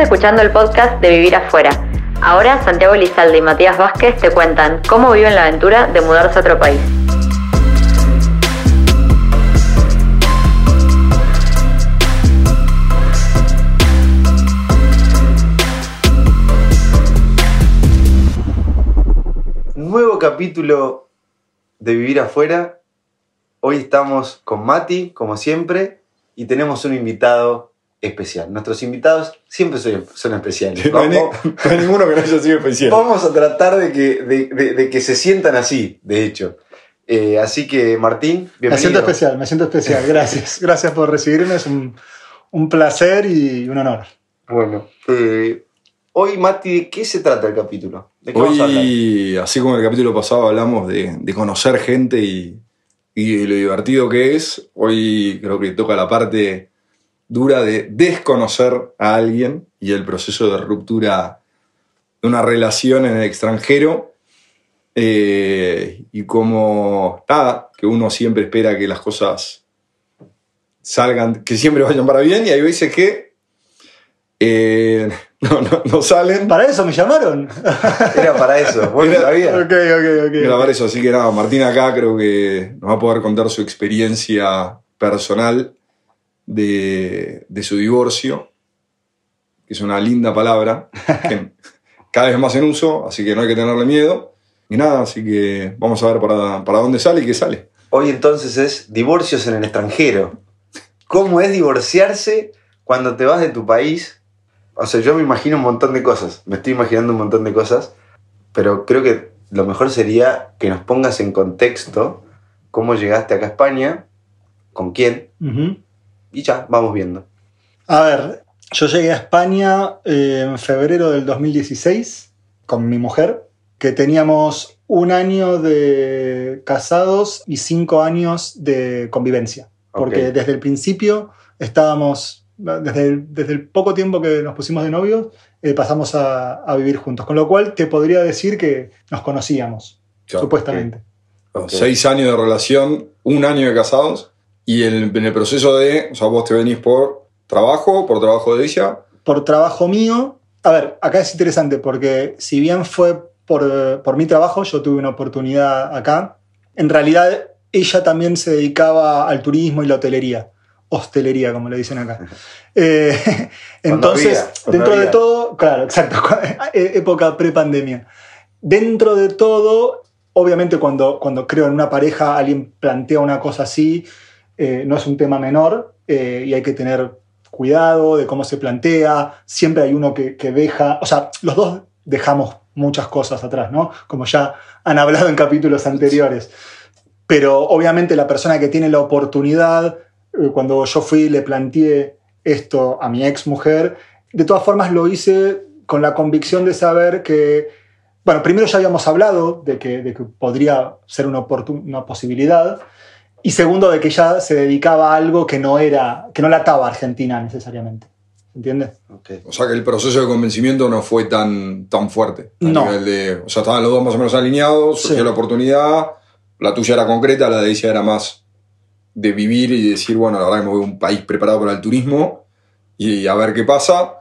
escuchando el podcast de Vivir Afuera. Ahora Santiago Lizalde y Matías Vázquez te cuentan cómo viven la aventura de mudarse a otro país. Nuevo capítulo de Vivir Afuera. Hoy estamos con Mati, como siempre, y tenemos un invitado especial. Nuestros invitados siempre son, son especiales. No hay, no ninguno que no haya sido especial. vamos a tratar de que, de, de- de que se sientan así, de hecho. Eh, así que, Martín, bienvenido. Me siento especial, me siento especial. Gracias. Gracias por recibirme. Es un, un placer y un honor. Bueno, eh, hoy, Mati, ¿de qué se trata el capítulo? ¿De qué vamos a hablar? Hoy, así como en el capítulo pasado hablamos de, de conocer gente y, y de lo divertido que es, hoy creo que toca la parte dura de desconocer a alguien y el proceso de ruptura de una relación en el extranjero. eh, y como nada, que uno siempre espera que las cosas salgan, que siempre vayan para bien, y hay veces que eh, no, no- no salen. ¿Para eso me llamaron? Era para eso, vos Era- sabías. ok, ok, ok. grabar eso. Así que nada, Martín acá creo que nos va a poder contar su experiencia personal de, de su divorcio, que es una linda palabra, que cada vez más en uso, así que no hay que tenerle miedo. Y nada, así que vamos a ver para, para dónde sale y qué sale. Hoy entonces es divorcios en el extranjero. ¿Cómo es divorciarse cuando te vas de tu país? O sea, yo me imagino un montón de cosas, me estoy imaginando un montón de cosas, pero creo que lo mejor sería que nos pongas en contexto cómo llegaste acá a España, con quién. Y ya, vamos viendo. A ver, yo llegué a España eh, en febrero del 2016 con mi mujer, que teníamos un año de casados y cinco años de convivencia. Porque desde el principio estábamos, desde el, desde el poco tiempo que nos pusimos de novios, eh, pasamos a, a vivir juntos. Con lo cual te podría decir que nos conocíamos, Claro, supuestamente. Seis años de relación, un año de casados, y el- en el proceso de, o sea, vos te venís por trabajo, por trabajo de ella, por trabajo mío. A ver, acá es interesante porque si bien fue por, por mi trabajo, yo tuve una oportunidad acá, en realidad ella también se dedicaba al turismo y la hotelería. Hostelería, como le dicen acá. Eh, entonces, había, dentro de había. todo, claro, exacto, época pre-pandemia. Dentro de todo, obviamente cuando, cuando creo en una pareja, alguien plantea una cosa así, eh, no es un tema menor eh, y hay que tener cuidado de cómo se plantea. Siempre hay uno que, deja, o sea, los dos dejamos muchas cosas atrás, ¿no? Como ya han hablado en capítulos anteriores. Pero obviamente la persona que tiene la oportunidad, eh, cuando yo fui le planteé esto a mi ex mujer, de todas formas lo hice con la convicción de saber que, bueno, primero ya habíamos hablado de que, de que podría ser una, una posibilidad, y segundo de que ella se dedicaba a algo que no era, que no la ataba a Argentina necesariamente. ¿Entiendes? Ok. O sea que el proceso de convencimiento no fue tan, tan fuerte. No. nivel de, o sea, estaban los dos más o menos alineados, surgió Sí. la oportunidad, la tuya era concreta, la de ella era más de vivir y decir, bueno, la verdad que me voy a un país preparado para el turismo y a ver qué pasa.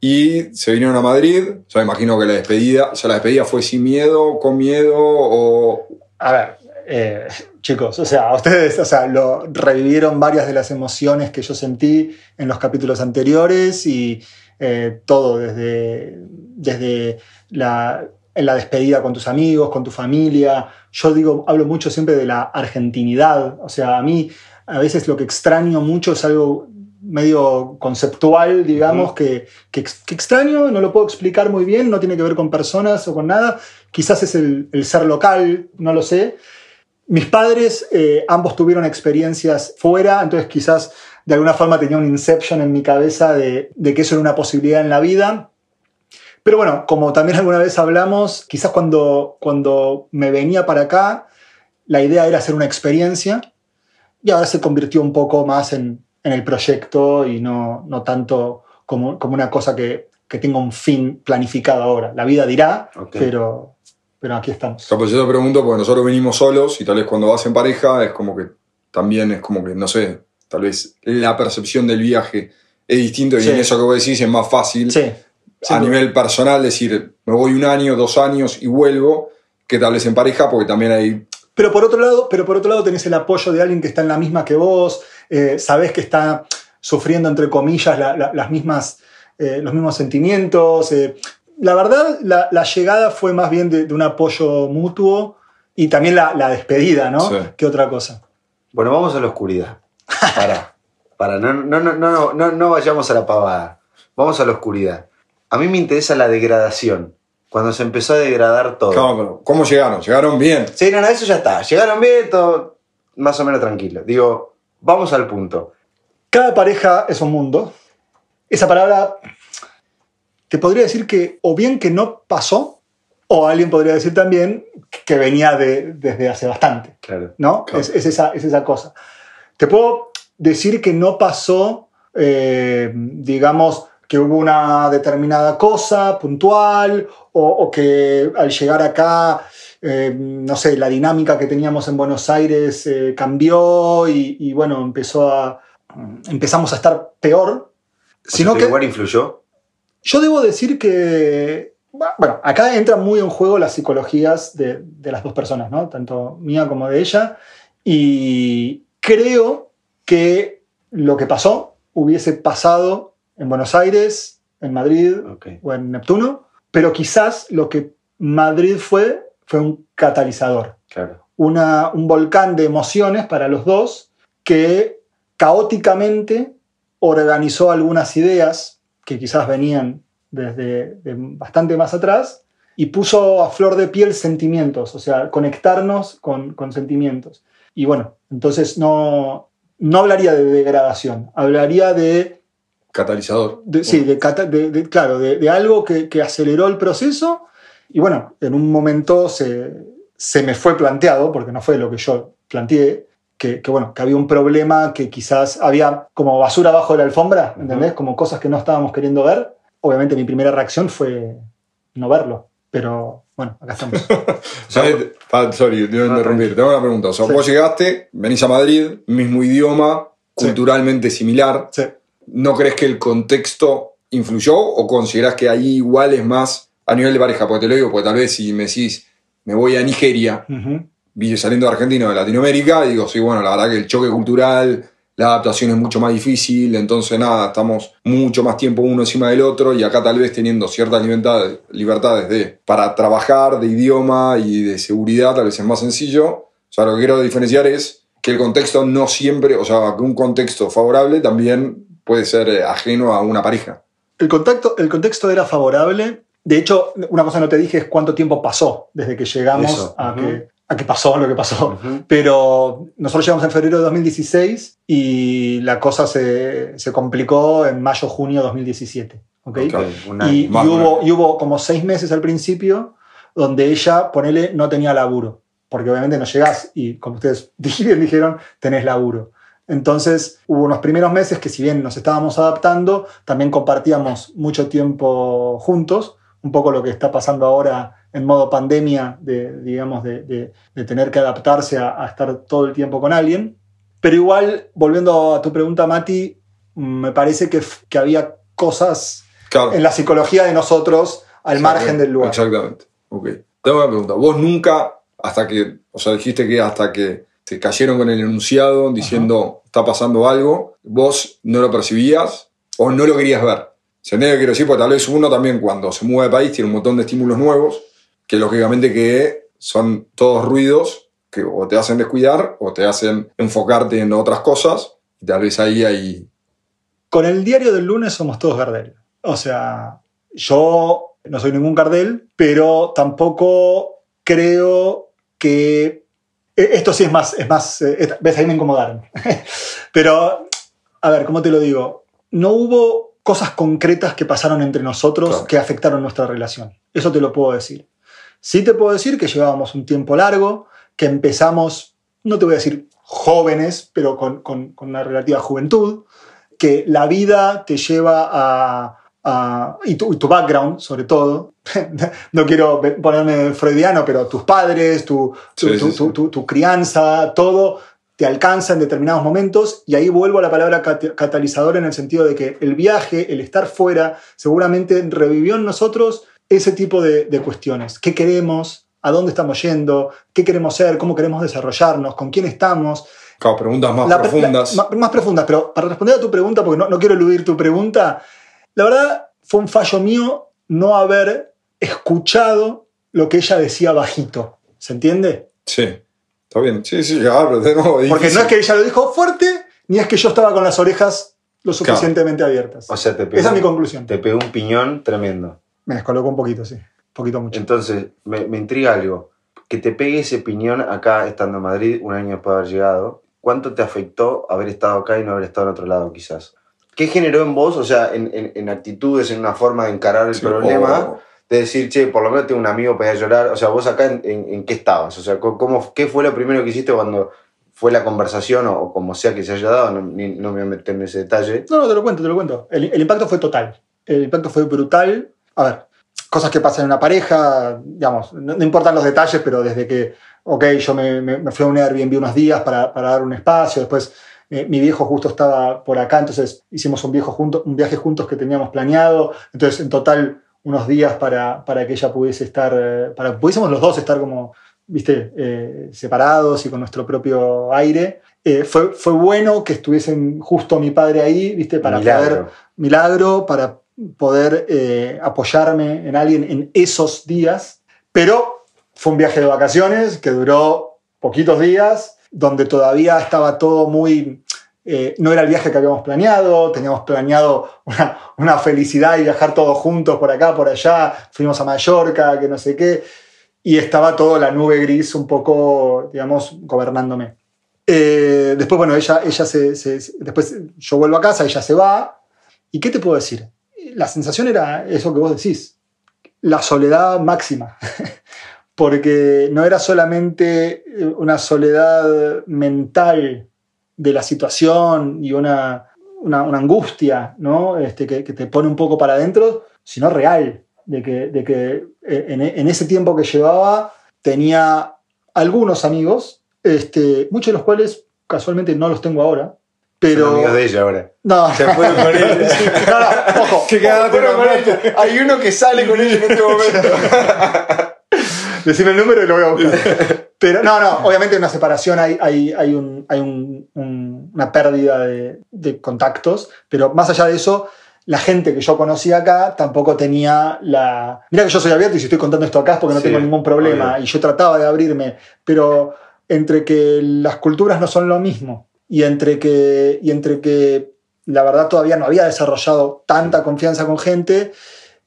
Y se vinieron a Madrid, o sea, imagino que la despedida, o sea, la despedida fue sin miedo, con miedo o... A ver, eh, chicos, o sea, ustedes o sea, lo revivieron varias de las emociones que yo sentí en los capítulos anteriores y eh, todo desde, desde la, despedida con tus amigos, con tu familia. Yo digo, hablo mucho siempre de la argentinidad. O sea, a mí a veces lo que extraño mucho es algo medio conceptual, digamos, que, que, ex- que extraño, no lo puedo explicar muy bien, no tiene que ver con personas o con nada, quizás es el, el ser local, no lo sé. Mis padres eh, ambos tuvieron experiencias fuera, entonces quizás de alguna forma tenía un inception en mi cabeza de, de que eso era una posibilidad en la vida. Pero bueno, como también alguna vez hablamos, quizás cuando, cuando me venía para acá, la idea era hacer una experiencia y ahora se convirtió un poco más en, en el proyecto y no, no tanto como, como una cosa que, que tenga un fin planificado ahora. La vida dirá, pero, pero aquí estamos. sea, pues yo te pregunto, porque nosotros venimos solos y tal vez cuando vas en pareja es como que también es como que, no sé, tal vez la percepción del viaje es distinto y en eso que vos decís es más fácil Sí. a nivel personal decir, me voy un año, dos años y vuelvo, que tal vez en pareja, porque también hay... Pero por otro lado, pero por otro lado tenés el apoyo de alguien que está en la misma que vos, eh, sabés que está sufriendo, entre comillas, la- la- las mismas, eh, los mismos sentimientos. eh. La verdad, la, la llegada fue más bien de, de un apoyo mutuo y también la, la despedida, ¿no? Sí. Que otra cosa. Bueno, vamos a la oscuridad. Para, para, no, no, no, no, no, no vayamos a la pavada. Vamos a la oscuridad. A mí me interesa la degradación. Cuando se empezó a degradar todo. ¿Cómo llegaron? ¿Llegaron bien? Sí, no, no, eso ya está. Llegaron bien, todo más o menos tranquilo. Digo, vamos al punto. Cada pareja es un mundo. Esa palabra te podría decir que o bien que no pasó, o alguien podría decir también que venía de- desde hace bastante. Claro. ¿no? Claro. Es, es esa, es esa cosa. Te puedo decir que no pasó, eh, digamos, que hubo una determinada cosa puntual o, o que al llegar acá, eh, no sé, la dinámica que teníamos en Buenos Aires eh, cambió y, y, bueno, empezó a, empezamos a estar peor. O Sino sea, que igual influyó. Yo debo decir que, bueno, acá entran muy en juego las psicologías de, de las dos personas, ¿no? Tanto mía como de ella. Y creo que lo que pasó hubiese pasado en Buenos Aires, en Madrid o en Neptuno, pero quizás lo que Madrid fue fue un catalizador Claro. una, un volcán de emociones para los dos que caóticamente organizó algunas ideas que quizás venían desde de bastante más atrás y puso a flor de piel sentimientos, o sea, conectarnos con, con sentimientos. Y bueno, entonces no, no hablaría de degradación, hablaría de, Catalizador. de- sí, de, de- claro, de, de algo que, que aceleró el proceso y bueno, en un momento se, se me fue planteado, porque no fue lo que yo planteé, que, que, bueno, que había un problema que quizás había como basura abajo de la alfombra, ¿entendés? Como cosas que no estábamos queriendo ver. Obviamente mi primera reacción fue no verlo, pero bueno, acá estamos. ¿Sabes? Pa- Sorry, te voy a No, interrumpir. Tengo una pregunta. O sea, Sí. vos llegaste, venís a Madrid, mismo idioma, Sí. culturalmente similar. Sí. ¿No crees que el contexto influyó o considerás que ahí igual es más a nivel de pareja? Porque te lo digo, porque tal vez si me decís, me voy a Nigeria, Ujú. vi saliendo de Argentina o de Latinoamérica, y digo, sí, bueno, la verdad que el choque cultural, la adaptación es mucho más difícil, entonces nada, estamos mucho más tiempo uno encima del otro y acá tal vez teniendo ciertas libertades, libertades de, para trabajar, de idioma y de seguridad, tal vez es más sencillo. O sea, lo que quiero diferenciar es que el contexto no siempre, o sea, que un contexto favorable también puede ser eh, ajeno a una pareja. El, contacto, el contexto era favorable. De hecho, una cosa que no te dije es cuánto tiempo pasó desde que llegamos Eso, a, que, a que pasó lo que pasó. Pero nosotros llegamos en febrero de 2016 y la cosa se, se complicó en mayo, junio de 2017. ¿ok? Ok. Un año. Y, hubo, y hubo como seis meses al principio donde ella, ponele, no tenía laburo. Porque obviamente no llegás y, como ustedes bien dijeron, tenés laburo. Entonces hubo unos primeros meses que si bien nos estábamos adaptando, también compartíamos mucho tiempo juntos, un poco lo que está pasando ahora en modo pandemia, de, digamos, de, de- de tener que adaptarse a, a estar todo el tiempo con alguien. Pero igual, volviendo a tu pregunta, Mati, me parece que, que había cosas Claro. en la psicología de nosotros al margen del lugar. Exactamente. Ok. Tengo una pregunta. Vos nunca, hasta que, o sea, dijiste que hasta que te cayeron con el enunciado diciendo está pasando algo, vos no lo percibías o no lo querías ver. ¿Se entiende que quiero decir? Porque tal vez uno también cuando se mueve de país tiene un montón de estímulos nuevos, que lógicamente que son todos ruidos que o te hacen descuidar o te hacen enfocarte en otras cosas. Y tal vez ahí hay... Con el diario del lunes somos todos Gardel. O sea, yo no soy ningún Gardel, pero tampoco creo que... eh, Esto sí es más, es más, eh, ves, ahí me incomodaron. pero, a ver, ¿cómo te lo digo? No hubo cosas concretas que pasaron entre nosotros Claro. que afectaron nuestra relación. Eso te lo puedo decir. Sí te puedo decir que llevábamos un tiempo largo, que empezamos, no te voy a decir jóvenes, pero con, con- con una relativa juventud, que la vida te lleva a... a- y, tu, y tu background, sobre todo, no quiero ponerme freudiano, pero tus padres, tu, tu, Sí, tu- sí, tu- crianza, todo te alcanza en determinados momentos y ahí vuelvo a la palabra cat- catalizador en el sentido de que el viaje, el estar fuera, seguramente revivió en nosotros ese tipo de, de cuestiones. ¿Qué queremos? ¿A dónde estamos yendo? ¿Qué queremos ser? ¿Cómo queremos desarrollarnos? ¿Con quién estamos? Claro, preguntas más La- profundas. la- más profundas, pero para responder a tu pregunta, porque no, no quiero eludir tu pregunta, la verdad fue un fallo mío no haber escuchado lo que ella decía bajito. ¿Se entiende? Sí. Está bien. Sí, sí, claro, pero de nuevo. Porque no es que ella lo dijo fuerte, ni es que yo estaba con las orejas lo suficientemente abiertas. O sea, te pegó, Esa es mi conclusión. te pegó un piñón tremendo. Me descolocó un poquito, sí. Un poquito mucho. Entonces, me, me intriga algo. Que te pegue ese piñón acá, estando en Madrid, un año después de haber llegado. ¿Cuánto te afectó haber estado acá y no haber estado en otro lado, quizás? ¿Qué generó en vos, o sea, en, en- en actitudes, en una forma de encarar el Sí, problema? o- De decir, che, por lo menos tengo un amigo para ir a llorar. O sea, vos acá, ¿en, en- en qué estabas? O sea, ¿cómo- ¿cómo, ¿qué fue lo primero que hiciste cuando fue la conversación o, o como sea que se haya dado? No, ni- no me voy a meter en ese detalle. No, no, te lo cuento, te lo cuento. El, el impacto fue total. El impacto fue brutal. A ver, cosas que pasan en una pareja, digamos, no, no importan los detalles, pero desde que, ok, yo me, me- me fui a un Airbnb unos días para, para dar un espacio, después eh, mi viejo justo estaba por acá, entonces hicimos un, viejo junto, un viaje juntos que teníamos planeado, entonces en total unos días para, para que ella pudiese estar, eh, para que pudiésemos los dos estar como, viste, eh, separados y con nuestro propio aire. Fue, fue bueno que estuviesen justo mi padre ahí, viste, para Milagro. poder milagro para poder eh, apoyarme en alguien en esos días. Pero fue un viaje de vacaciones que duró poquitos días, donde todavía estaba todo muy... eh, no era el viaje que habíamos planeado, teníamos planeado una, una felicidad y viajar todos juntos por acá, por allá, fuimos a Mallorca, que no sé qué, y estaba todo la nube gris un poco, digamos, gobernándome. Eh, después, bueno, ella, ella se, se- se- Después yo vuelvo a casa, ella se va. ¿Y qué te puedo decir? La sensación era eso que vos decís, la soledad máxima. Porque no era solamente eh, una soledad mental de la situación y una, una, angustia ¿no? este, que, que te pone un poco para adentro, sino real, de que, de que eh, en, en ese tiempo que llevaba tenía algunos amigos, este, muchos de los cuales casualmente no los tengo ahora, pero... Son amigos de ella ahora. No, Se fueron con no, no, ojo, Fueron con ella. Hay uno que sale con ella en este momento. Decime el número y lo voy a buscar. Pero no, no, obviamente en una separación hay, hay, hay, un- hay un- un- una pérdida de, de contactos, pero más allá de eso, la gente que yo conocí acá tampoco tenía la... Mira que yo soy abierto y si estoy contando esto acá es porque no Sí, tengo ningún problema obvio. y yo trataba de abrirme, pero entre que las culturas no son lo mismo y entre que, y entre que la verdad todavía no había desarrollado tanta confianza con gente,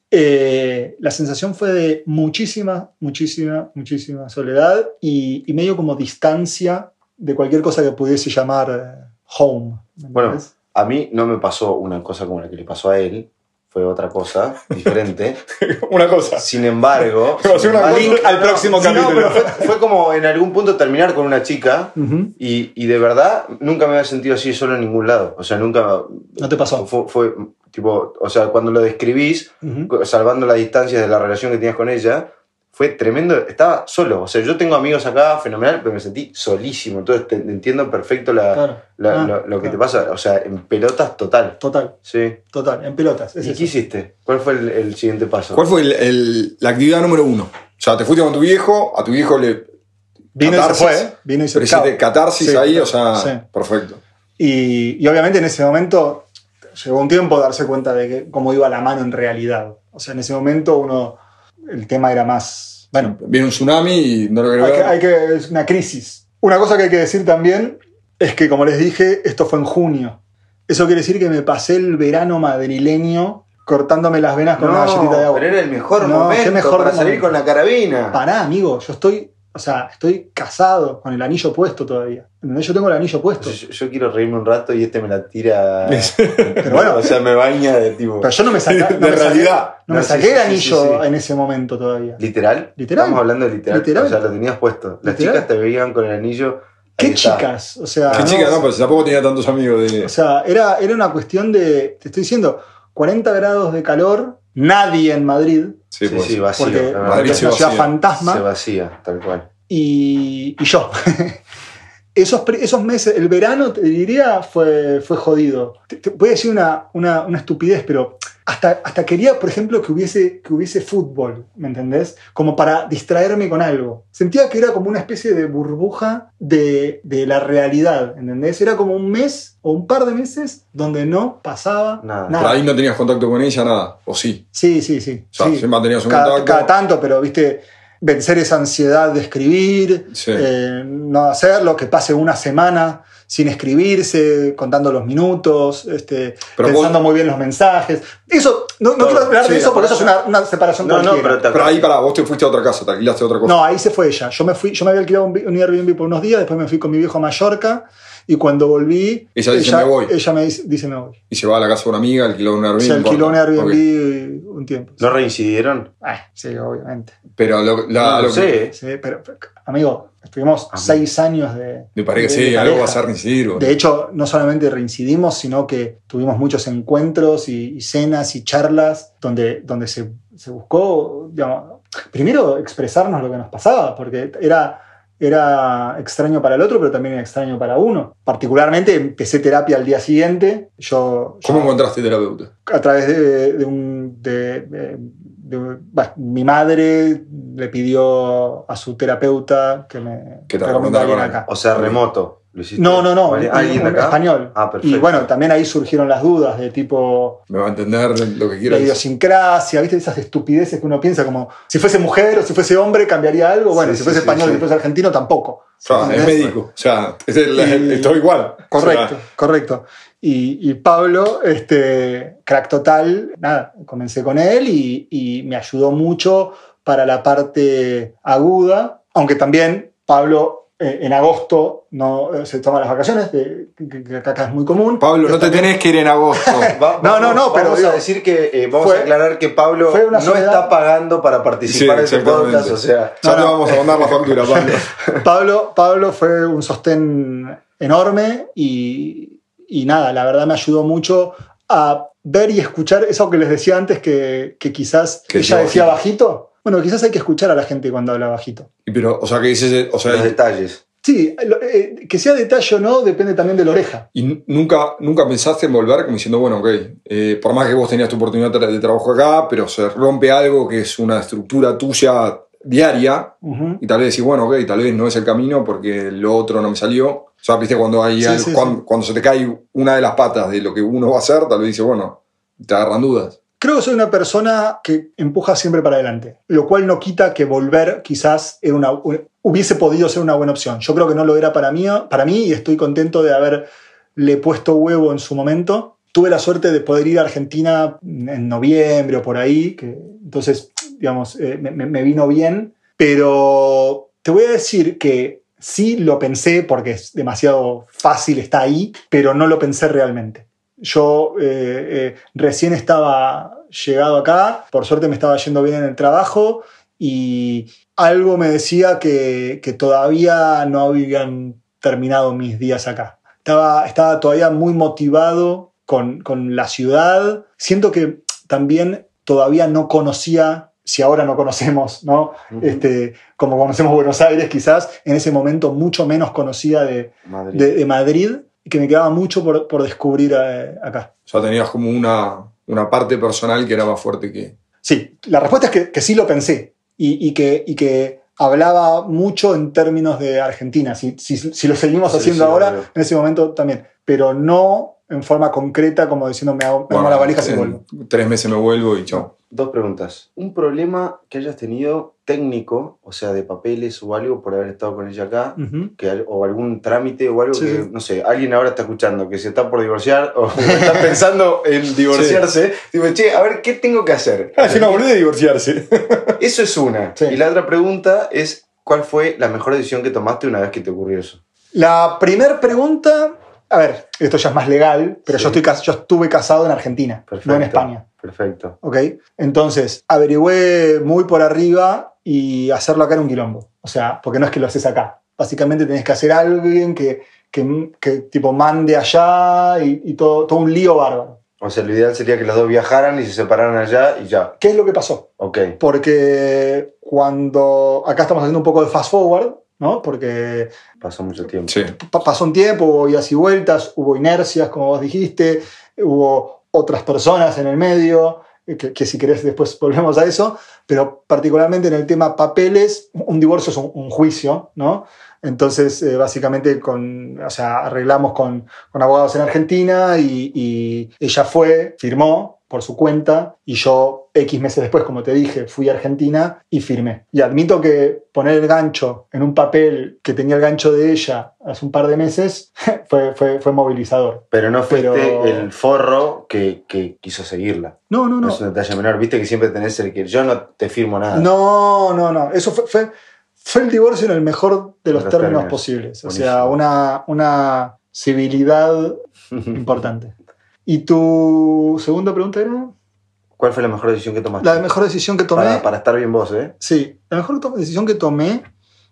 eh, la sensación fue de muchísima, muchísima, muchísima soledad y, y medio como distancia de cualquier cosa que pudiese llamar eh, home. ¿me Bueno? A mí no me pasó una cosa como la que le pasó a él. Fue otra cosa diferente. Una cosa. Sin embargo, sin cosa embargo- al próximo no, capítulo. pero fue, fue como en algún punto terminar con una chica y, y de verdad nunca me había sentido así solo en ningún lado. O sea, nunca. ¿No te pasó? Fue, fue, tipo, o sea, cuando lo describís, salvando las distancias de la relación que tenías con ella, fue tremendo. Estaba solo. O sea, yo tengo amigos acá, fenomenal, pero me sentí solísimo. Entonces te, entiendo perfecto la, Claro. la- Ah, lo, lo que claro. te pasa. O sea, en pelotas total. Total, Sí. total, en pelotas. es ¿Y eso. qué hiciste? ¿Cuál fue el, el siguiente paso? ¿Cuál fue el- el- la actividad número uno? O sea, te fuiste con tu viejo, a tu viejo le. Vino y se fue, vino y se Pero hiciste catarsis Sí, ahí, o sea, sí. perfecto. Y, y obviamente en ese momento llegó un tiempo a darse cuenta de que cómo iba la mano en realidad. O sea, en ese momento uno, el tema era más, bueno, Viene un tsunami y no lo hay que, hay que- es una crisis. Una cosa que hay que decir también es que, como les dije, esto fue en junio. Eso quiere decir que me pasé el verano madrileño cortándome las venas con una galletita de agua. pero era el mejor No, momento qué mejor para salir momento. con la carabina. Pará, amigo, yo estoy, o sea, estoy casado con el anillo puesto todavía. Yo tengo el anillo puesto. Yo, yo quiero reírme un rato y este me la tira. Pero bueno. o sea, me baña de tipo. Pero yo no me saqué, no De me saqué- realidad. no me sí, saqué sí, el anillo sí, sí. en ese momento todavía. ¿Literal? Literal. Estamos hablando de literal. Literal. O sea, lo tenías puesto. Las Literal. chicas te veían con el anillo. ¿Qué chicas? O sea, Qué no, chica, no, pero tampoco tenía tantos amigos de. O sea, era, era una cuestión de, te estoy diciendo, 40 grados de calor, nadie en Madrid, Sí, Sí, pues. sí, vacío. porque verdad. Madrid porque es se una ciudad vacía. fantasma, Se vacía, tal cual. y, y yo. esos, esos meses, el verano, te diría, fue, fue jodido. Te, te voy a decir una, una, una estupidez, pero hasta, hasta quería, por ejemplo, que hubiese, que hubiese fútbol, ¿me entendés? Como para distraerme con algo. Sentía que era como una especie de burbuja de, de la realidad, ¿entendés? Era como un mes o un par de meses donde no pasaba Nada. nada. Pero ahí no tenías contacto con ella, nada. O sí. Sí, sí, sí. O sea, sí. siempre mantenías un cada, contacto. cada tanto, pero viste, vencer esa ansiedad de escribir, Sí. eh, no hacerlo, que pase una semana sin escribirse, contando los minutos, este, pensando vos- muy bien los mensajes. Eso, no, no quiero hablar Sí, de eso porque eso es una, una separación No, no, pero te Pero ahí, pará, vos te fuiste a otra casa, te alquilaste otra cosa. No, ahí se fue ella. Yo me fui, yo me había alquilado un, un Airbnb por unos días, después me fui con mi viejo a Mallorca y cuando volví, Ella dice, "Me voy". ella me dice, dice, me voy. Y se va a la casa de una amiga, alquiló un Airbnb. Se alquiló un. Airbnb un tiempo. ¿No reincidieron? Ah, sí, obviamente. Pero lo, la, no lo lo que-. Sí, pero, pero, amigo, estuvimos Amigo. seis años de. Me parece que sí, algo va a ser reincidir. boludo. De hecho, no solamente reincidimos, sino que tuvimos muchos encuentros y, y cenas y charlas donde, donde se, se buscó, digamos, primero expresarnos lo que nos pasaba, porque era, era extraño para el otro, pero también era extraño para uno. Particularmente empecé terapia al día siguiente. Yo, ¿Cómo yo- encontraste terapeuta? a través de, de un. de- de- de- bah, mi madre le pidió a su terapeuta que me Que te recomendara acá. O sea, remoto. ¿Lo hiciste? No, no, no. ¿Alguien un- alguien de un acá? español. Ah, perfecto. Y bueno, también ahí surgieron las dudas de tipo Me va a entender lo que la quieras. idiosincrasia, ¿viste? Esas estupideces que uno piensa como si fuese mujer o si fuese hombre cambiaría algo. Bueno, Sí, si fuese sí, español sí. si fuese argentino tampoco. Ah, es ¿Entendés? médico. O sea, es el, Y- es todo igual. Correcto, O sea, correcto. Y, y Pablo, este, crack total, nada, comencé con él y, y me ayudó mucho para la parte aguda, aunque también Pablo eh, en agosto no eh, se toma las vacaciones, de- que, que acá es muy común. Pablo, no te tenés que ir en agosto. Va- No, no, no, vamos pero a digo, decir que eh, vamos fue- a aclarar que Pablo fue una no soledad. está pagando para participar Sí, en este podcast, o sea, Ya No, te no. vamos a mandar la factura, Pablo. Pablo, Pablo fue un sostén enorme y, y nada, la verdad me ayudó mucho a ver y escuchar eso que les decía antes que, que quizás Que ella decía decía bajito. Bueno, quizás hay que escuchar a la gente cuando habla bajito. Y Pero, o sea, que dices, o sea, los detalles. Sí, lo- eh, que sea detalle o no depende también de la oreja. y nunca, nunca pensaste en volver como diciendo, bueno, ok, eh, por más que vos tenías tu oportunidad de, trabajo acá, pero se rompe algo que es una estructura tuya diaria, y tal vez decís, bueno, ok, tal vez no es el camino porque lo otro no me salió. O sea, viste, cuando, hay Sí, algo- sí, cuando, cuando se te cae una de las patas de lo que uno va a hacer, tal vez dices, bueno, te agarran dudas. Creo que soy una persona que empuja siempre para adelante, lo cual no quita que volver quizás era una, hubiese podido ser una buena opción. Yo creo que no lo era para mí, para mí y estoy contento de haberle puesto huevo en su momento. Tuve la suerte de poder ir a Argentina en noviembre o por ahí, que entonces, digamos, eh, me, me- vino bien, pero te voy a decir que sí lo pensé porque es demasiado fácil, está ahí, pero no lo pensé realmente. Yo eh, eh, recién estaba llegado acá, por suerte me estaba yendo bien en el trabajo y algo me decía que, que todavía no habían terminado mis días acá. Estaba, estaba todavía muy motivado con, con la ciudad. Siento que también todavía no conocía, si ahora no conocemos, ¿no? Este, como conocemos Buenos Aires quizás, en ese momento mucho menos de, Madrid. de, de Madrid y que me quedaba mucho por, por descubrir eh, acá. O sea, tenías como una, una parte personal que era más fuerte que... Sí, la respuesta es que, que sí lo pensé y, y que, y que hablaba mucho en términos de Argentina. Si, si, si lo seguimos Sí, haciendo sí, ahora, en ese momento también, pero no en forma concreta como diciendo me hago, me hago bueno, las valijas y en vuelvo. Tres meses me vuelvo y chao. Dos preguntas. Un problema que hayas tenido técnico, o sea, de papeles o algo por haber estado con ella acá, que, o algún trámite o algo Sí, que, sí. no sé, alguien ahora está escuchando que se está por divorciar o está pensando en divorciarse. Digo, che, a ver, ¿qué tengo que hacer? de divorciarse. Eso es una. Sí. Y la otra pregunta es, ¿cuál fue la mejor decisión que tomaste una vez que te ocurrió eso? La primera pregunta, a ver, esto ya es más legal, pero Sí. yo, estoy, yo estuve casado en Argentina, no en España. Perfecto. ¿ok? Entonces, averigüé muy por arriba y hacerlo acá era un quilombo. O sea, porque no es que lo haces acá. Básicamente tenés que hacer alguien que, que, que tipo mande allá y, y todo, todo un lío bárbaro. O sea, lo ideal sería que los dos viajaran y se separaran allá y ya. ¿Qué es lo que pasó? Ok. Porque cuando acá estamos haciendo un poco de fast forward, ¿no? Porque Pasó mucho tiempo. Sí. pa- pasó un tiempo, hubo idas y vueltas, hubo inercias, como vos dijiste, hubo otras personas en el medio, eh, que, que si querés después volvemos a eso, pero particularmente en el tema papeles, un divorcio es un, un juicio, ¿no? Entonces, eh, básicamente, con, o sea, arreglamos con, con abogados en Argentina y, y ella fue, firmó por su cuenta y yo X meses después, como te dije, fui a Argentina y firmé. Y admito que poner el gancho en un papel que tenía el gancho de ella hace un par de meses fue, fue, fue movilizador. Pero no fuiste Pero- el forro que, que quiso seguirla. No, no, no. Es un detalle menor. Viste que siempre tenés el que yo no te firmo nada. No, no, no. Eso fue, fue, fue el divorcio en el mejor de los los términos, términos. posibles. O sea, una, una civilidad importante. ¿Y tu segunda pregunta era? ¿Cuál fue la mejor decisión que tomaste? La mejor decisión que tomé. Para, para estar bien vos, ¿eh? Sí, la mejor decisión que tomé,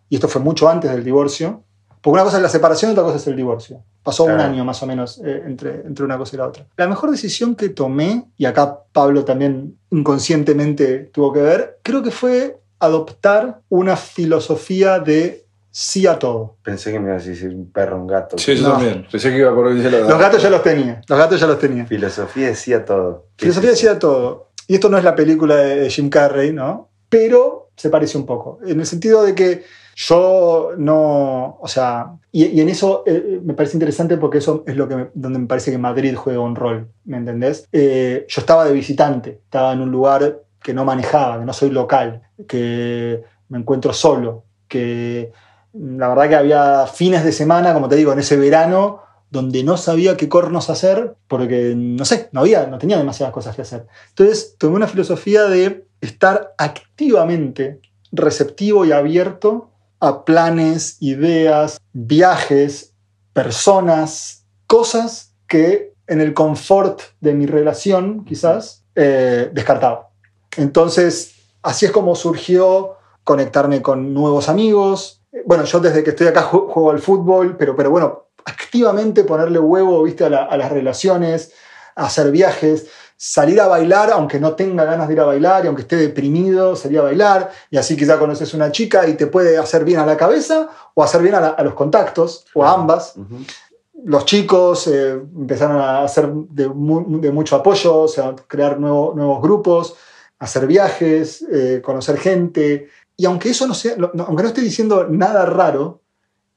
y esto fue mucho antes del divorcio, porque una cosa es la separación y otra cosa es el divorcio. Pasó un año más o menos eh, entre, entre una cosa y la otra. La mejor decisión que tomé, y acá Pablo también inconscientemente tuvo que ver, creo que fue adoptar una filosofía de sí a todo. Pensé que me ibas a decir un perro, un gato. Sí, yo No. también. Pensé que iba por hoy la Los gatos ya los tenía, los gatos ya los tenía. Filosofía decía todo. ¿Qué Filosofía es decía todo. Y esto no es la película de Jim Carrey, ¿no? Pero se parece un poco. En el sentido de que yo no. O sea. Y, y en eso eh, me parece interesante porque eso es lo que me- donde me parece que Madrid juega un rol. ¿Me entendés? Eh, yo estaba de visitante. Estaba en un lugar que no manejaba, que no soy local, que me encuentro solo, que la verdad que había fines de semana, como te digo, en ese verano, donde no sabía qué cornos hacer, porque no sé, no había, no tenía demasiadas cosas que hacer. Entonces tomé una filosofía de estar activamente receptivo y abierto a planes, ideas, viajes, personas, cosas que en el confort de mi relación, quizás, eh, descartaba. Entonces, así es como surgió conectarme con nuevos amigos. Bueno, yo desde que estoy acá ju- juego al fútbol, pero, pero bueno, activamente ponerle huevo ¿viste? A, la- a las relaciones, a hacer viajes, salir a bailar, aunque no tenga ganas de ir a bailar y aunque esté deprimido, salir a bailar. Y así quizá conoces una chica y te puede hacer bien a la cabeza o hacer bien a, la- a los contactos, o a ambas los chicos eh, empezaron a hacer de, mu- de mucho apoyo, o sea, crear nuevo- nuevos grupos, hacer viajes, eh, conocer gente. Y aunque eso no sea, no- aunque no esté diciendo nada raro,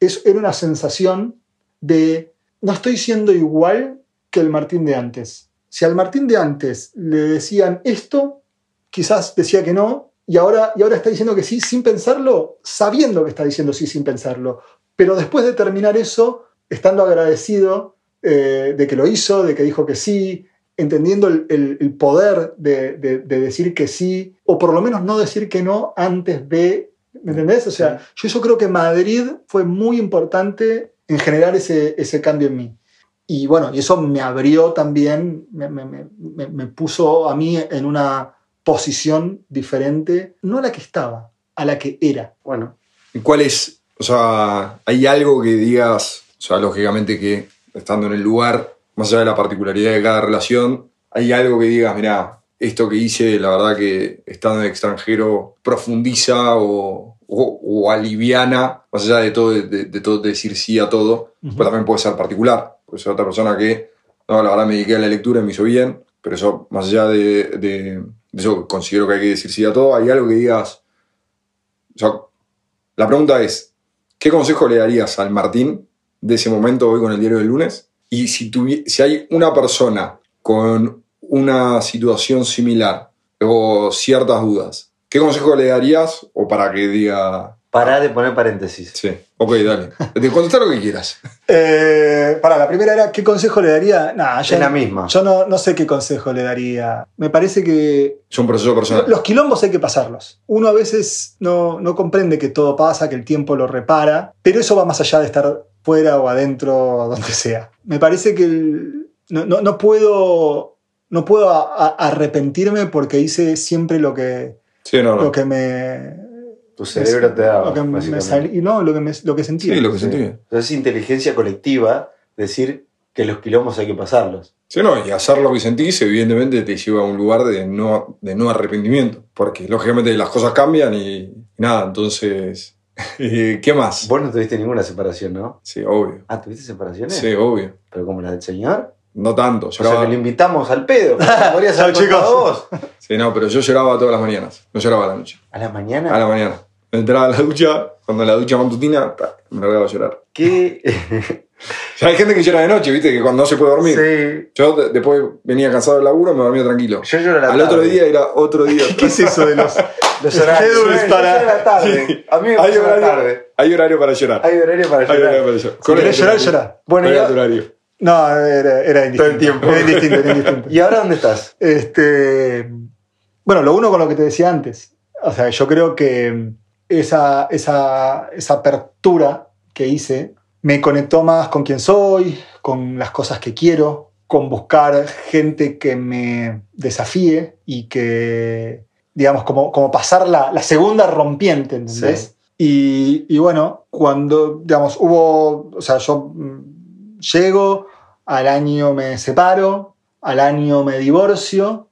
es, era una sensación de no estoy siendo igual que el Martín de antes. Si al Martín de antes le decían esto, quizás decía que no, y ahora, y ahora está diciendo que sí sin pensarlo, sabiendo que está diciendo sí sin pensarlo. Pero después de terminar eso, estando agradecido eh, de que lo hizo, de que dijo que sí, entendiendo el, el- el poder de, de- de decir que sí, o por lo menos no decir que no antes de, ¿me entendés? O sea, yo, yo creo que Madrid fue muy importante en generar ese, ese cambio en mí. Y bueno, y eso me abrió también, me, me- me- me- me puso a mí en una posición diferente, no a la que estaba, a la que era. Bueno, ¿Y ¿Cuál es? O sea, ¿hay algo que digas, o sea, lógicamente que estando en el lugar, más allá de la particularidad de cada relación, hay algo que digas, mira, esto que hice, la verdad que estando en el extranjero profundiza o, o- o aliviana, más allá de todo, de, de todo de decir sí a todo, pues también puede ser particular, puede ser otra persona que, no, la verdad me dediqué a la lectura y me hizo bien, pero eso, más allá de, de- de eso, considero que hay que decir sí a todo, hay algo que digas, o sea, la pregunta es, ¿qué consejo le darías al Martín de ese momento hoy con el diario del lunes? Y si, tuvi- si hay una persona con una situación similar o ciertas dudas, ¿qué consejo le darías? O para que diga, pará de poner paréntesis. sí, ok, dale. Te contestar lo que quieras. Eh, para, la primera era, ¿qué consejo le daría? Nah, yo, Es la misma. Yo no, no sé qué consejo le daría. Me parece que Es un proceso personal. los quilombos hay que pasarlos. Uno a veces no, no comprende que todo pasa, que el tiempo lo repara, pero eso va más allá de estar fuera o adentro donde sea. Me parece que el- no, no- no puedo, no puedo a- a- arrepentirme porque hice siempre lo que, Sí, no, no. lo que me... Tu cerebro te daba. lo que me sal- y no, lo que, me- lo que sentía. Sí, lo que Sí. sentí. Entonces es inteligencia colectiva decir que los quilombos hay que pasarlos. Sí, no, y hacer lo que sentís, evidentemente te lleva a un lugar de no, de no arrepentimiento, porque lógicamente las cosas cambian y, y nada, entonces ¿Qué más? Vos no tuviste ninguna separación, ¿no? Sí, obvio. Ah, ¿tuviste separaciones? Sí, obvio. ¿Pero como la del señor? No tanto. O sea, Lloraba... que lo invitamos al pedo. Podrías contado chicos. vos. Sí, no, pero yo lloraba todas las mañanas. No lloraba a la noche. ¿A la mañana? A la mañana. Me entraba a la ducha, cuando la ducha matutina, me largaba a llorar. ¿Qué? O sea, hay gente que llora de noche, ¿viste? Que cuando no se puede dormir. sí. Yo de- después venía cansado del laburo, me dormía tranquilo. Yo lloro a la Al tarde. otro día era otro día. ¿Qué es eso de los Los horarios. schedules Yo para- lloro a la tarde. A mí me hay, pasa a la horario, tarde. hay horario para llorar. Hay horario para Hay llorar. horario para llorar. Si querés llorar, llorar. Bueno, ¿Cuál y, era tu horario? No, era, era indistinto. Todo el tiempo. Era indistinto, era indistinto. ¿y ahora dónde estás? Este, bueno, lo uno con lo que te decía antes. O sea, yo creo que esa, esa, esa apertura que hice me conectó más con quién soy, con las cosas que quiero, con buscar gente que me desafíe y que, digamos, como, como pasar la, la segunda rompiente, ¿entendés? Y, y bueno, cuando, digamos, hubo, o sea, yo mm, llego, al año me separo, al año me divorcio,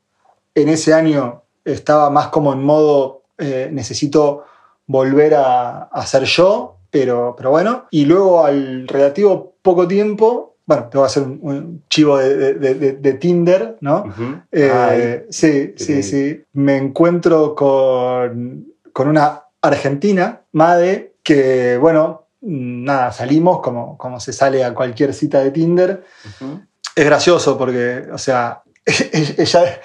en ese año estaba más como en modo, eh, necesito volver a, a ser yo, pero, pero bueno, y luego al relativo poco tiempo, bueno, te voy a hacer un, un chivo de, de- de- de- de Tinder, ¿no? Eh, sí, sí, sí. Me encuentro con, con una argentina, Made, que, bueno, nada, salimos como, como se sale a cualquier cita de Tinder. Es gracioso porque, o sea, ella,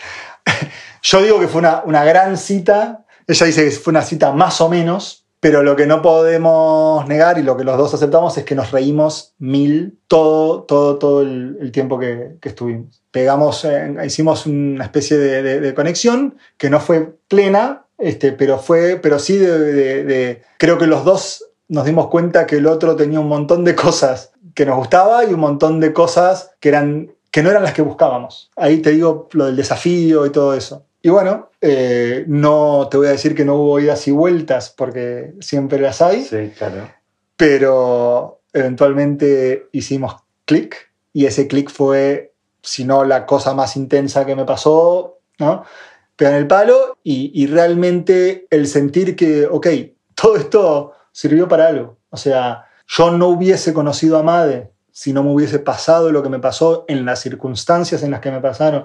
yo digo que fue una, una gran cita, ella dice que fue una cita más o menos, pero lo que no podemos negar y lo que los dos aceptamos es que nos reímos mil todo, todo, todo el, tiempo que, que estuvimos. Pegamos, eh, hicimos una especie de, conexión que no fue plena, este, pero fue, pero sí de- de- creo que los dos nos dimos cuenta que el otro tenía un montón de cosas que nos gustaba y un montón de cosas que eran que no eran las que buscábamos. Ahí te digo lo del desafío y todo eso. Y bueno, eh, no te voy a decir que no hubo idas y vueltas porque siempre las hay, Sí, claro. pero eventualmente hicimos clic y ese clic fue, si no la cosa más intensa que me pasó, ¿no? Pegan el palo y, y realmente el sentir que, ok, todo esto sirvió para algo. O sea, yo no hubiese conocido a Made si no me hubiese pasado lo que me pasó en las circunstancias en las que me pasaron,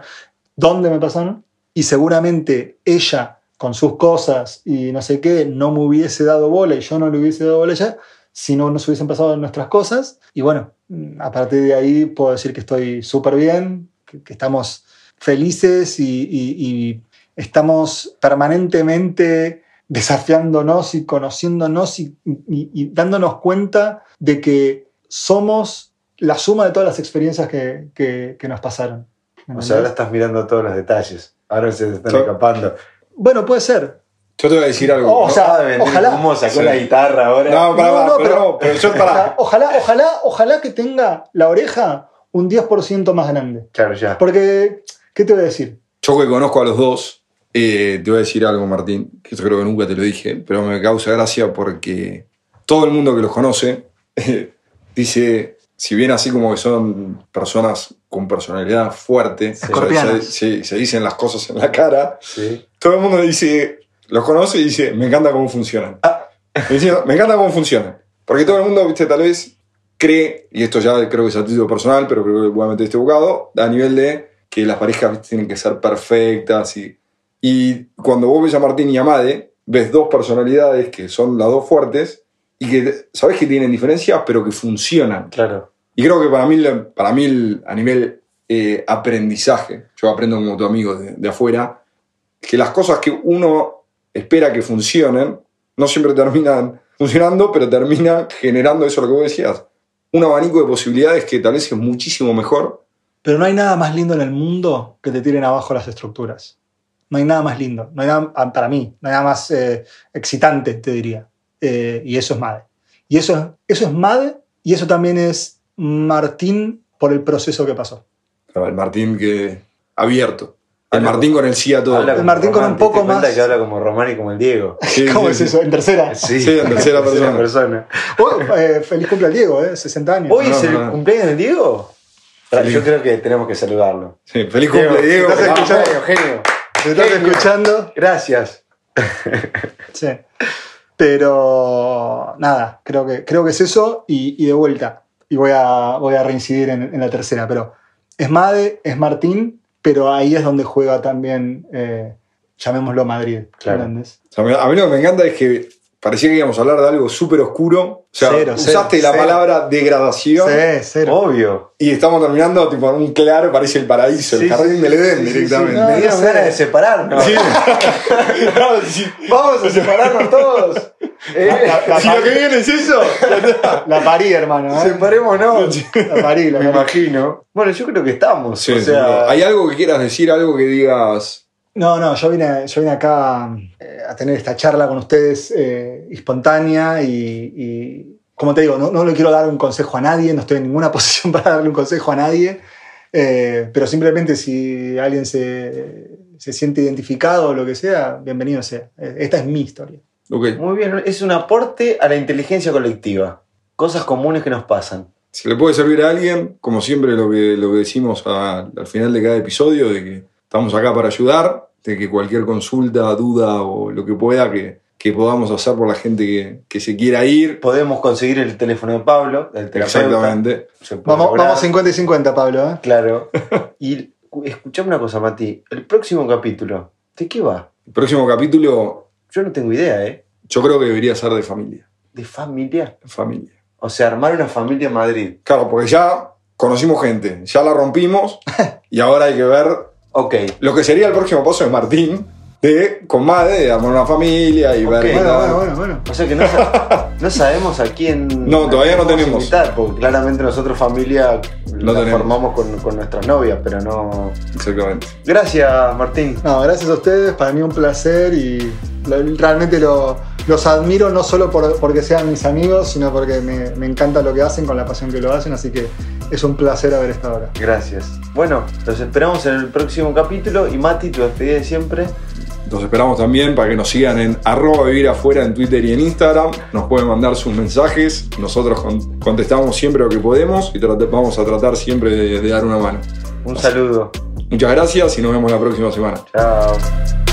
dónde me pasaron, y seguramente ella con sus cosas y no sé qué, no me hubiese dado bola y yo no le hubiese dado bola a ella si no nos hubiesen pasado nuestras cosas. Y bueno, mm, a partir de ahí puedo decir que estoy súper bien, que, que estamos felices y, y- y estamos permanentemente desafiándonos y conociéndonos y, y- y dándonos cuenta de que somos la suma de todas las experiencias que, que- que nos pasaron. O sea, ahora estás mirando todos los detalles. Ahora se están Yo- escapando. Bueno, puede ser. Yo te voy a decir algo. Oh, o ¿no? sea, ojalá. ¿Cómo sacó Sí. la guitarra ahora? No, no, pero, pero- yo pará. ojalá, ojalá, ojalá que tenga la oreja un 10% más grande. Claro, ya. Porque, ¿qué te voy a decir? Yo que conozco a los dos, eh, te voy a decir algo, Martín, que yo creo que nunca te lo dije, pero me causa gracia porque todo el mundo que los conoce dice, si bien así como que son personas con personalidad fuerte, Sí. o sea, Escorpianas. se, se- se dicen las cosas en la cara, Sí. todo el mundo dice, los conoce y dice, me encanta cómo funcionan. Diciendo, me encanta cómo funcionan. Porque todo el mundo, viste, tal vez cree, y esto ya creo que es a título personal, pero creo que voy a meter este bocado, a nivel de que las parejas ¿viste? tienen que ser perfectas. Y, y cuando vos ves a Martín y a Made, ves dos personalidades que son las dos fuertes y que sabés que tienen diferencias, pero que funcionan. Claro. Y creo que para mí, para mí a nivel eh, aprendizaje, yo aprendo como tu amigo de, de afuera, que las cosas que uno espera que funcionen, no siempre terminan funcionando, pero terminan generando eso lo que vos decías. Un abanico de posibilidades que tal vez es muchísimo mejor. Pero no hay nada más lindo en el mundo que te tiren abajo las estructuras. No hay nada más lindo. No hay nada, ah, para mí, no hay nada más eh, excitante, te diría. Eh, y eso es MADE. Y eso, eso es MADE y eso también es Martín por el proceso que pasó. El Martín que abierto. El Habla Martín con el sí a todo. Habla El Martín con Román, un ¿te poco más- que habla como Román y como el Diego. Sí, ¿Cómo sí, es sí. eso? En tercera. Sí, Sí, en tercera persona. Oh, eh, feliz cumple al Diego, eh, 60 años. ¿Hoy No, es el no, cumpleaños del Diego? Feliz. Yo creo que tenemos que saludarlo. Sí, feliz cumple, Diego. ¿estás escuchando? Eugenio. ¿Me estás genio. escuchando? Gracias. Sí. Pero nada, creo que, creo que es eso y, y de vuelta. Y voy a, voy a reincidir en, en la tercera. Pero es Made, es Martín, pero ahí es donde juega también, eh, llamémoslo Madrid. Claro. a mí lo que me encanta es que parecía que íbamos a hablar de algo súper oscuro. O sea, Cero, usaste cero, la cero. palabra degradación Sí, cero. Obvio. y estamos terminando tipo en un claro, parece el paraíso, Sí, el jardín sí, del sí, Edén sí, sí, directamente. sí. Me dieron sé. ganas de separarnos. Sí. No, sí. Vamos a separarnos todos. Eh, La- la- Si lo que viene es eso, La parí, hermano. ¿eh? Separémonos. La parí, la Me parí. imagino. Bueno, yo creo que estamos. Sí, o sea, ¿Hay algo que quieras decir, algo que digas? No, no, yo vine, yo vine acá eh, a tener esta charla con ustedes eh, espontánea y, y, como te digo, no, no le quiero dar un consejo a nadie, no estoy en ninguna posición para darle un consejo a nadie, eh, pero simplemente si alguien se, se siente identificado o lo que sea, bienvenido sea. Esta es mi historia. Ok. muy bien. Es un aporte a la inteligencia colectiva. Cosas comunes que nos pasan. Si le puede servir a alguien, como siempre lo que, lo que decimos a- al final de cada episodio, de que estamos acá para ayudar, de que cualquier consulta, duda o lo que pueda que, que podamos hacer por la gente que, que se quiera ir. Podemos conseguir el teléfono de Pablo, del terapeuta. Exactamente. Vamos, lograr. vamos 50 y 50, Pablo. ¿eh? Claro. Y escuchame una cosa, Mati. El próximo capítulo, ¿de qué va? El próximo capítulo Yo no tengo idea, ¿eh? yo creo que debería ser de familia. De familia. Familia. O sea, armar una familia en Madrid. Claro, porque ya conocimos gente, ya la rompimos y ahora hay que ver Ok. lo que sería el próximo paso de Martín, de con madre, de armar una familia y Ok. ver... Bueno, bueno, bueno, bueno. O sea que no, sa- no sabemos a quién. No, todavía no a tenemos. invitar, porque claramente nosotros, familia, No la tenemos. formamos con, con nuestras novias, pero no. Exactamente. Gracias, Martín. No, gracias a ustedes, para mí un placer y lo- realmente lo- los admiro no solo por- porque sean mis amigos, sino porque me, me encanta lo que hacen con la pasión que lo hacen, así que es un placer haber estado acá. Gracias. Bueno, los esperamos en el próximo capítulo. Y Mati, tu despedida de siempre. Los esperamos también para que nos sigan en arroba vivir afuera en Twitter y en Instagram. Nos pueden mandar sus mensajes. Nosotros con- contestamos siempre lo que podemos y vamos a tratar siempre de- de dar una mano. Un saludo. Muchas gracias y nos vemos la próxima semana. Chao.